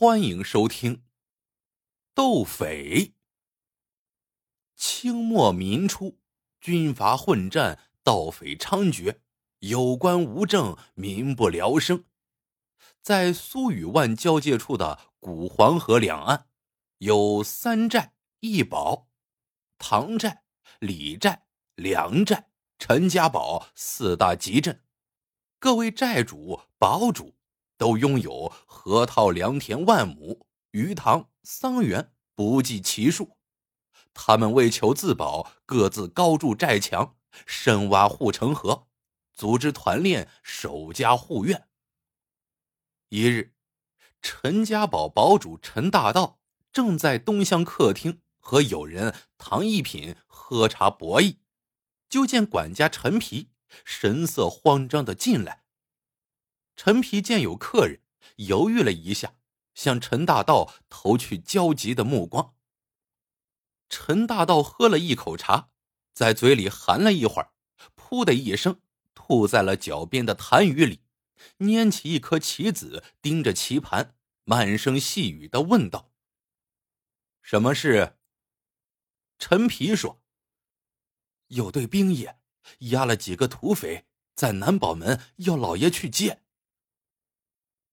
欢迎收听《斗匪》。清末民初，军阀混战，盗匪猖獗，有官无政，民不聊生。在苏与万交界处的古黄河两岸，有三寨一堡：唐寨、李寨、梁寨、陈家堡四大集镇。各位寨主、堡主。都拥有河套良田万亩，鱼塘桑园不计其数。他们为求自保，各自高筑寨墙，深挖护城河，组织团练，守家护院。一日，陈家堡堡主陈大道正在东厢客厅和友人唐一品喝茶博弈，就见管家陈皮神色慌张的进来。陈皮见有客人，犹豫了一下，向陈大道投去焦急的目光。陈大道喝了一口茶，在嘴里含了一会儿，噗的一声吐在了脚边的痰盂里，拈起一颗棋子，盯着棋盘，慢声细语的问道：“什么事？”陈皮说：“有队兵爷押了几个土匪，在南宝门要老爷去见。”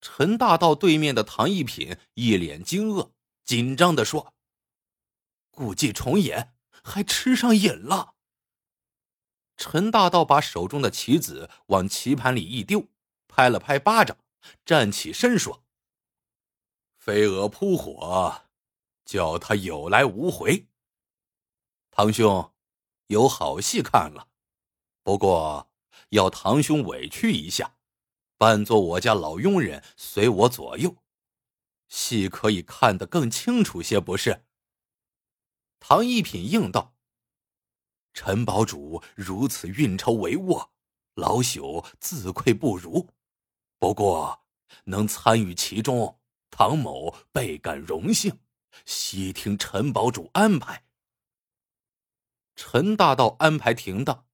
陈大道对面的唐一品一脸惊愕，紧张的说：“故伎重演，还吃上瘾了。”陈大道把手中的棋子往棋盘里一丢，拍了拍巴掌，站起身说：“飞蛾扑火，叫他有来无回。堂兄，有好戏看了，不过要堂兄委屈一下。”扮作我家老佣人，随我左右，戏可以看得更清楚些，不是？唐一品应道：“陈堡主如此运筹帷幄，老朽自愧不如。不过能参与其中，唐某倍感荣幸。悉听陈堡主安排。”陈大道安排停当，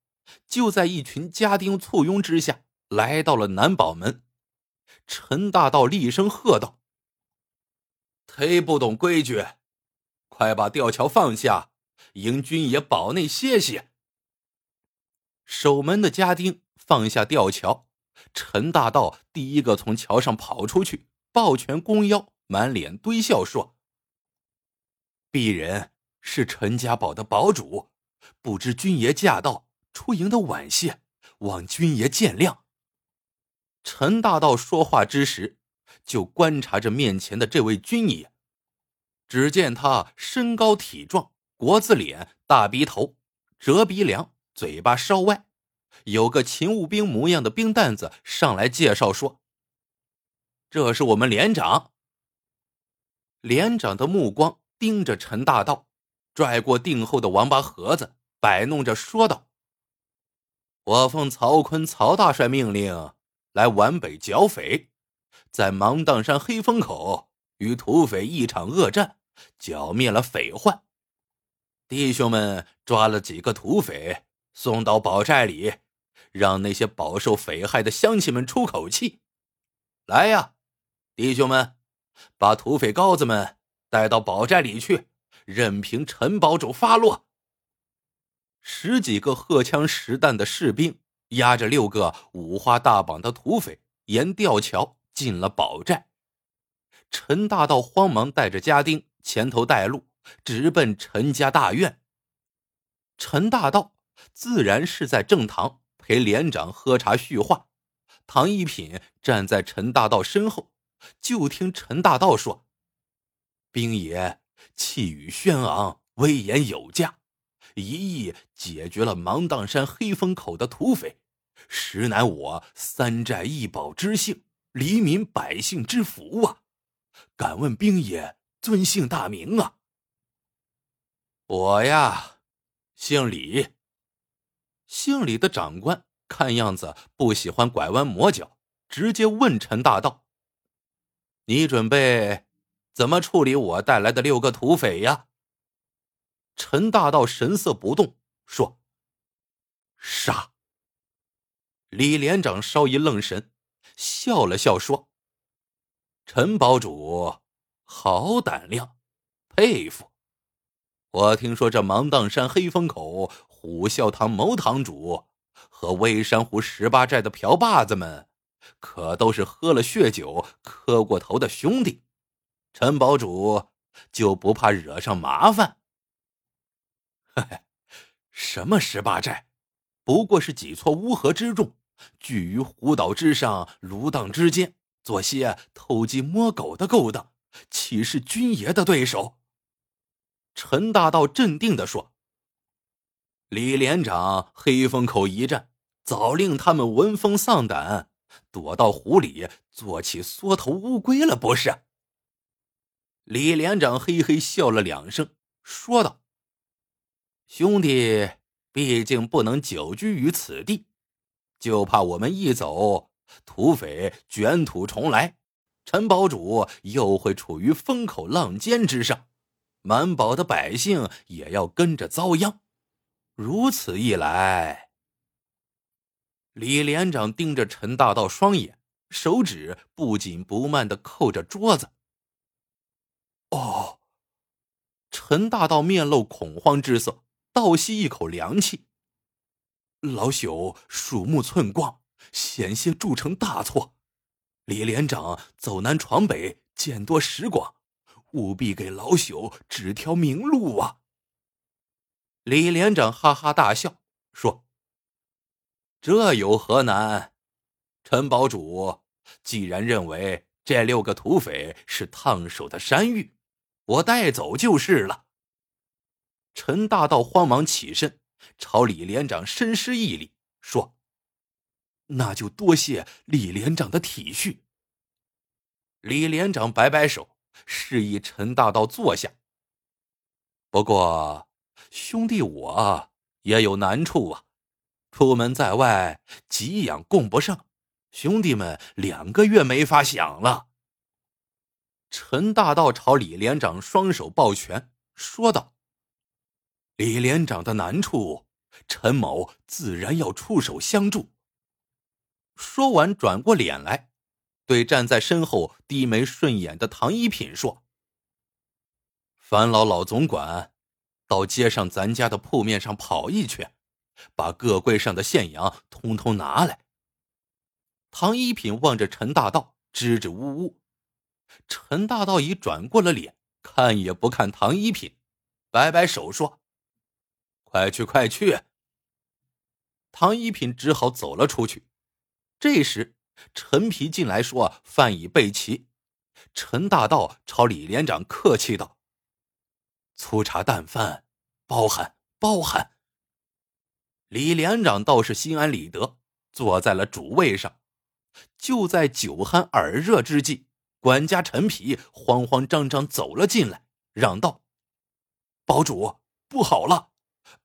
就在一群家丁簇拥之下。来到了南宝门，陈大道厉声喝道：“忒不懂规矩，快把吊桥放下，迎军爷堡内歇歇。”守门的家丁放下吊桥，陈大道第一个从桥上跑出去，抱拳弓腰，满脸堆笑说：“鄙人是陈家堡的堡主，不知军爷驾到，出营的晚些，望军爷见谅。”陈大道说话之时，就观察着面前的这位军爷。只见他身高体壮，国字脸，大鼻头，折鼻梁，嘴巴稍歪，有个勤务兵模样的兵蛋子上来介绍说：“这是我们连长。”连长的目光盯着陈大道，拽过腚后的王八盒子，摆弄着说道：“我奉曹坤曹大帅命令。”来皖北剿匪，在芒砀山黑风口与土匪一场恶战，剿灭了匪患。弟兄们抓了几个土匪，送到宝寨里，让那些饱受匪害的乡亲们出口气。来呀，弟兄们，把土匪羔子们带到宝寨里去，任凭陈堡主发落。十几个荷枪实弹的士兵。押着六个五花大绑的土匪，沿吊桥进了宝寨。陈大道慌忙带着家丁前头带路，直奔陈家大院。陈大道自然是在正堂陪连长喝茶叙话。唐一品站在陈大道身后，就听陈大道说：“兵爷气宇轩昂，威严有加，一役解决了芒砀山黑风口的土匪。”实乃我三寨一堡之幸，黎民百姓之福啊！敢问兵爷尊姓大名啊？我呀，姓李。姓李的长官看样子不喜欢拐弯抹角，直接问陈大道：“你准备怎么处理我带来的六个土匪呀？”陈大道神色不动，说：“杀。”李连长稍一愣神，笑了笑说：“陈堡主好胆量，佩服！我听说这芒砀山黑风口虎啸堂牟堂主和微山湖十八寨的瓢把子们，可都是喝了血酒磕过头的兄弟。陈堡主就不怕惹上麻烦？什么十八寨，不过是几撮乌合之众，聚于湖岛之上，芦荡之间，做些偷鸡摸狗的勾当，岂是军爷的对手？陈大道镇定的说：“李连长黑风口一战，早令他们闻风丧胆，躲到湖里做起缩头乌龟了，不是？”李连长嘿嘿笑了两声，说道：“兄弟，毕竟不能久居于此地，就怕我们一走，土匪卷土重来，陈堡主又会处于风口浪尖之上，满堡的百姓也要跟着遭殃。如此一来，李连长盯着陈大道双眼，手指不紧不慢的扣着桌子。”哦，陈大道面露恐慌之色，倒吸一口凉气。老朽鼠目寸光，险些铸成大错。李连长走南闯北，见多识广，务必给老朽指条明路啊！李连长哈哈大笑，说：“这有何难？陈堡主既然认为这六个土匪是烫手的山芋。”我带走就是了。陈大道慌忙起身，朝李连长深施一礼，说：“那就多谢李连长的体恤。”李连长摆摆手，示意陈大道坐下。不过，兄弟我也有难处啊，出门在外，给养供不上，兄弟们两个月没法享了。陈大道朝李连长双手抱拳，说道：“李连长的难处，陈某自然要出手相助。”说完，转过脸来，对站在身后低眉顺眼的唐一品说：“樊老老总管，到街上咱家的铺面上跑一圈，把各柜上的现洋通通拿来。”唐一品望着陈大道，支支吾吾。陈大道已转过了脸，看也不看唐一品，摆摆手说：“快去，快去。”唐一品只好走了出去。这时，陈皮进来说：“饭已备齐。”陈大道朝李连长客气道：“粗茶淡饭，包涵，包涵。”李连长倒是心安理得，坐在了主位上。就在酒酣耳热之际。管家陈皮慌慌张张走了进来，嚷道：“堡主，不好了！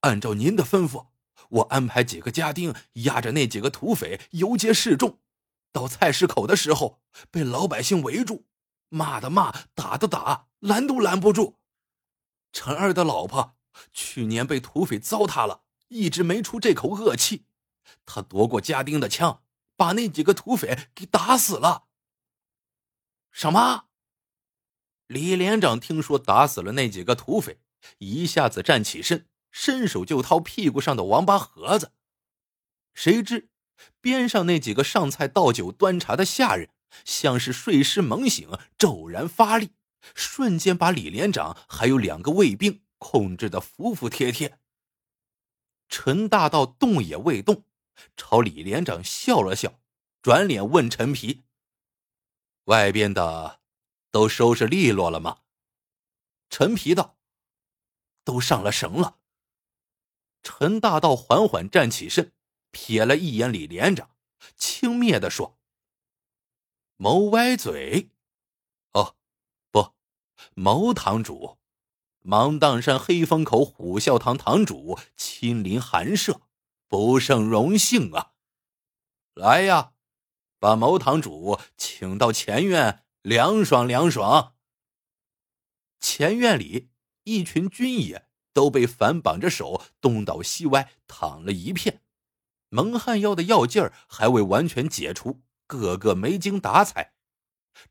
按照您的吩咐，我安排几个家丁押着那几个土匪游街示众，到菜市口的时候被老百姓围住，骂的骂，打的打，拦都拦不住。陈二的老婆去年被土匪糟蹋了，一直没出这口恶气。他夺过家丁的枪，把那几个土匪给打死了。”什么？李连长听说打死了那几个土匪，一下子站起身，伸手就掏屁股上的王八盒子。谁知边上那几个上菜倒酒端茶的下人，像是睡狮猛醒，骤然发力，瞬间把李连长还有两个卫兵控制的服服帖帖。陈大道动也未动，朝李连长笑了笑，转脸问陈皮。外边的都收拾利落了吗？陈皮道：“都上了绳了。”陈大道缓缓站起身，瞥了一眼李连长，轻蔑的说：“谋歪嘴。”哦，不，谋堂主，芒砀山黑风口虎啸堂堂主亲临寒舍，不胜荣幸啊！来呀！把牟堂主请到前院凉爽凉爽。前院里一群军爷都被反绑着手东倒西歪躺了一片，蒙汗药的药劲儿还未完全解除，个个没精打采。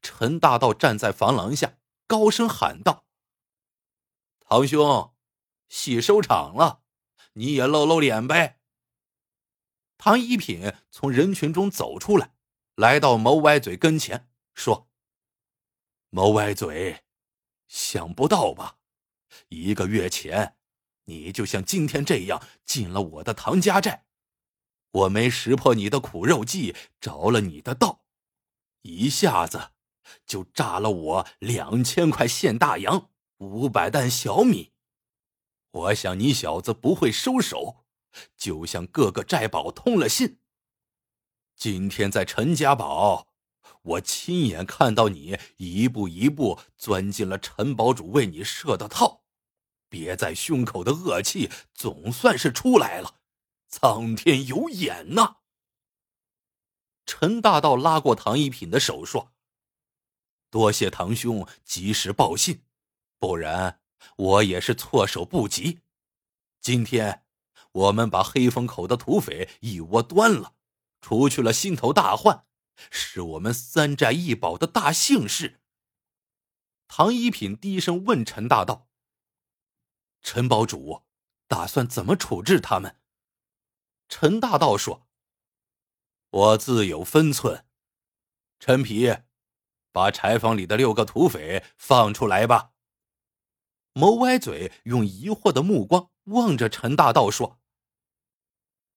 陈大道站在房廊下，高声喊道：“堂兄，戏收场了，你也露露脸呗。”唐一品从人群中走出来，来到谋歪嘴跟前，说：“谋歪嘴，想不到吧？一个月前，你就像今天这样进了我的唐家寨，我没识破你的苦肉计，着了你的道，一下子就炸了我两千块现大洋，五百担小米。我想你小子不会收手。”就向各个寨堡通了信。今天在陈家堡，我亲眼看到你一步一步钻进了陈堡主为你设的套，憋在胸口的恶气总算是出来了。苍天有眼呐！陈大道拉过唐一品的手说：“多谢堂兄及时报信，不然我也是措手不及。今天。”我们把黑风口的土匪一窝端了，除去了心头大患，是我们三寨一保的大幸事。唐一品低声问陈大道：“陈堡主，打算怎么处置他们？”陈大道说：“我自有分寸。陈皮，把柴房里的六个土匪放出来吧。”谋歪嘴用疑惑的目光望着陈大道说。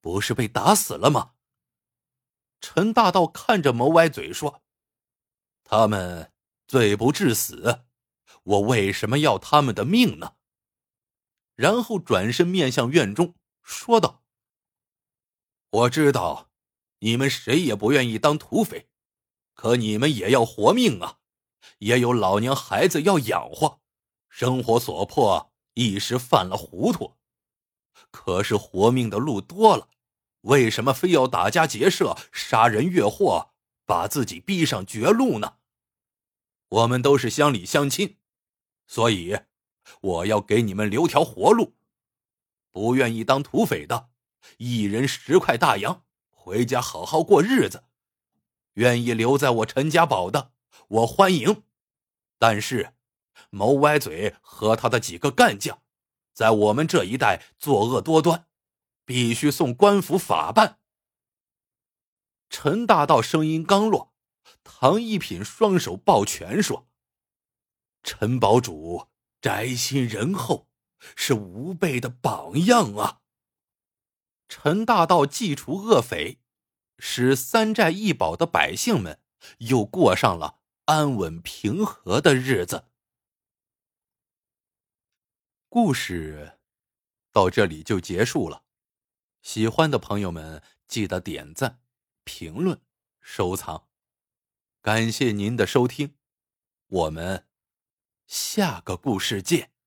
不是被打死了吗？陈大道看着谋歪嘴说：“他们罪不至死，我为什么要他们的命呢？”然后转身面向院中说道：“我知道，你们谁也不愿意当土匪，可你们也要活命啊，也有老娘孩子要养活，生活所迫，一时犯了糊涂。”可是活命的路多了，为什么非要打家劫舍、杀人越货，把自己逼上绝路呢？我们都是乡里乡亲，所以我要给你们留条活路。不愿意当土匪的，一人十块大洋，回家好好过日子；愿意留在我陈家堡的，我欢迎。但是，谋歪嘴和他的几个干将。在我们这一带作恶多端，必须送官府法办。陈大道声音刚落，唐一品双手抱拳说：“陈堡主宅心仁厚，是吾辈的榜样啊！”陈大道祭除恶匪，使三寨一保的百姓们又过上了安稳平和的日子。故事到这里就结束了，喜欢的朋友们记得点赞、评论、收藏，感谢您的收听，我们下个故事见。